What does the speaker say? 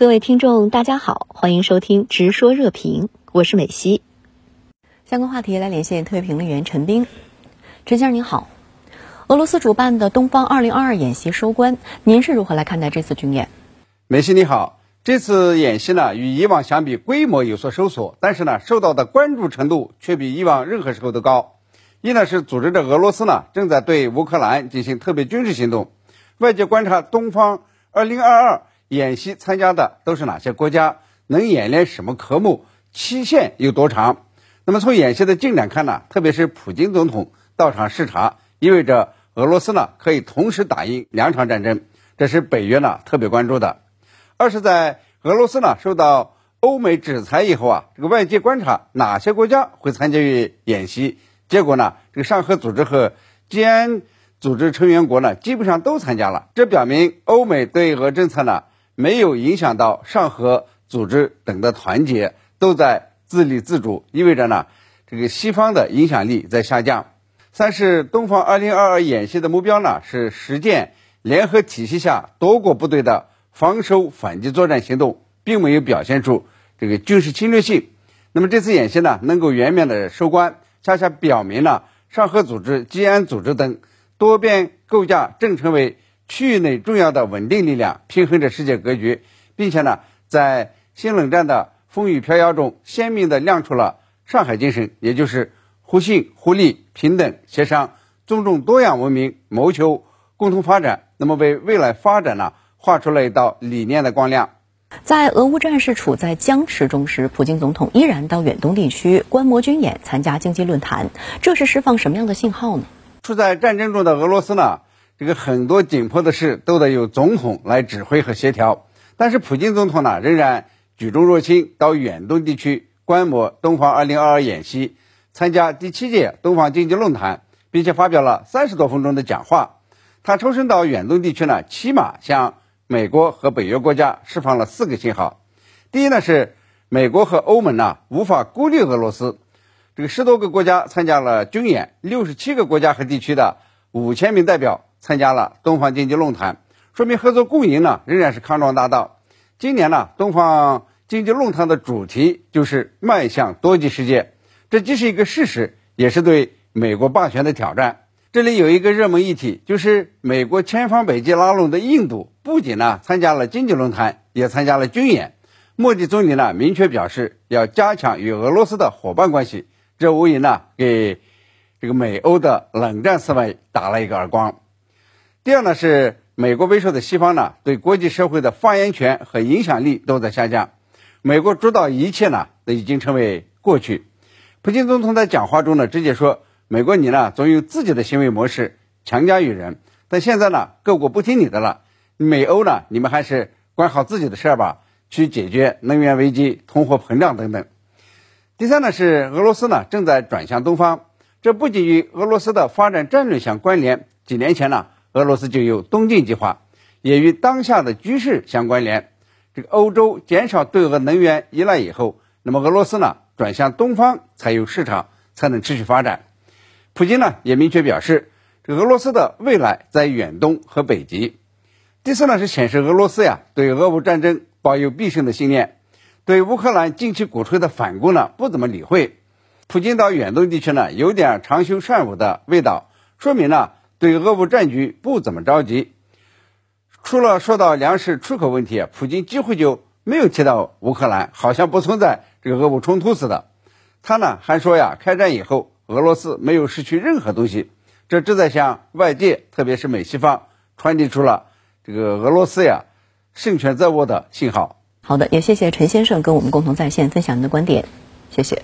各位听众，大家好，欢迎收听《直说热评》，我是美西。相关话题来连线特约评论员陈斌。陈先生您好，俄罗斯主办的东方二零二二演习收官，您是如何来看待这次军演？美西你好，这次演习呢与以往相比规模有所收缩，但是呢受到的关注程度却比以往任何时候都高。一呢是组织着俄罗斯呢正在对乌克兰进行特别军事行动，外界观察东方二零二二。演习参加的都是哪些国家？能演练什么科目？期限有多长？那么从演习的进展看呢？特别是普京总统到场视察，意味着俄罗斯呢可以同时打赢两场战争，这是北约呢特别关注的。二是，在俄罗斯呢受到欧美制裁以后啊，这个外界观察哪些国家会参加于演习？结果呢，这个上合组织和吉安组织成员国呢基本上都参加了，这表明欧美对俄政策呢。没有影响到上合组织等的团结，都在自立自主，意味着呢，这个西方的影响力在下降。三是东方二零二二演习的目标呢，是实践联合体系下多国部队的防守反击作战行动，并没有表现出这个军事侵略性。那么这次演习呢，能够圆满的收官，恰恰表明了上合组织、吉安组织等多边构架正成为。区域内重要的稳定力量，平衡着世界格局，并且呢，在新冷战的风雨飘摇中，鲜明地亮出了上海精神，也就是互信、互利、平等、协商、尊重多样文明，谋求共同发展。那么，为未来发展呢，画出了一道理念的光亮。在俄乌战事处在僵持中时，普京总统依然到远东地区观摩军演、参加经济论坛，这是释放什么样的信号呢？处在战争中的俄罗斯呢？这个很多紧迫的事都得由总统来指挥和协调，但是普京总统呢仍然举重若轻，到远东地区观摩东方二零二二演习，参加第七届东方经济论坛，并且发表了三十多分钟的讲话。他抽身到远东地区呢，起码向美国和北约国家释放了四个信号。第一呢是美国和欧盟呢无法孤立俄罗斯，这个十多个国家参加了军演，六十七个国家和地区的五千名代表。参加了东方经济论坛，说明合作共赢呢仍然是康庄大道。今年呢，东方经济论坛的主题就是迈向多极世界，这既是一个事实，也是对美国霸权的挑战。这里有一个热门议题，就是美国千方百计拉拢的印度，不仅呢参加了经济论坛，也参加了军演。莫迪总理呢明确表示要加强与俄罗斯的伙伴关系，这无疑呢给这个美欧的冷战思维打了一个耳光。第二呢，是美国为首的西方呢，对国际社会的发言权和影响力都在下降，美国主导一切呢，都已经成为过去。普京总统在讲话中呢，直接说：“美国你呢，总有自己的行为模式，强加于人。但现在呢，各国不听你的了，美欧呢，你们还是管好自己的事儿吧，去解决能源危机、通货膨胀等等。”第三呢，是俄罗斯呢，正在转向东方，这不仅与俄罗斯的发展战略相关联。几年前呢。俄罗斯就有东进计划，也与当下的局势相关联。这个欧洲减少对俄能源依赖以后，那么俄罗斯呢转向东方才有市场，才能持续发展。普京呢也明确表示，这俄罗斯的未来在远东和北极。第四呢是显示俄罗斯呀对俄乌战争抱有必胜的信念，对乌克兰近期鼓吹的反攻呢不怎么理会。普京到远东地区呢有点长袖善舞的味道，说明呢。对俄乌战局不怎么着急，除了说到粮食出口问题，普京几乎就没有提到乌克兰，好像不存在这个俄乌冲突似的。他呢还说呀，开战以后俄罗斯没有失去任何东西，这正在向外界，特别是美西方传递出了这个俄罗斯呀胜权在握的信号。好的，也谢谢陈先生跟我们共同在线分享您的观点，谢谢。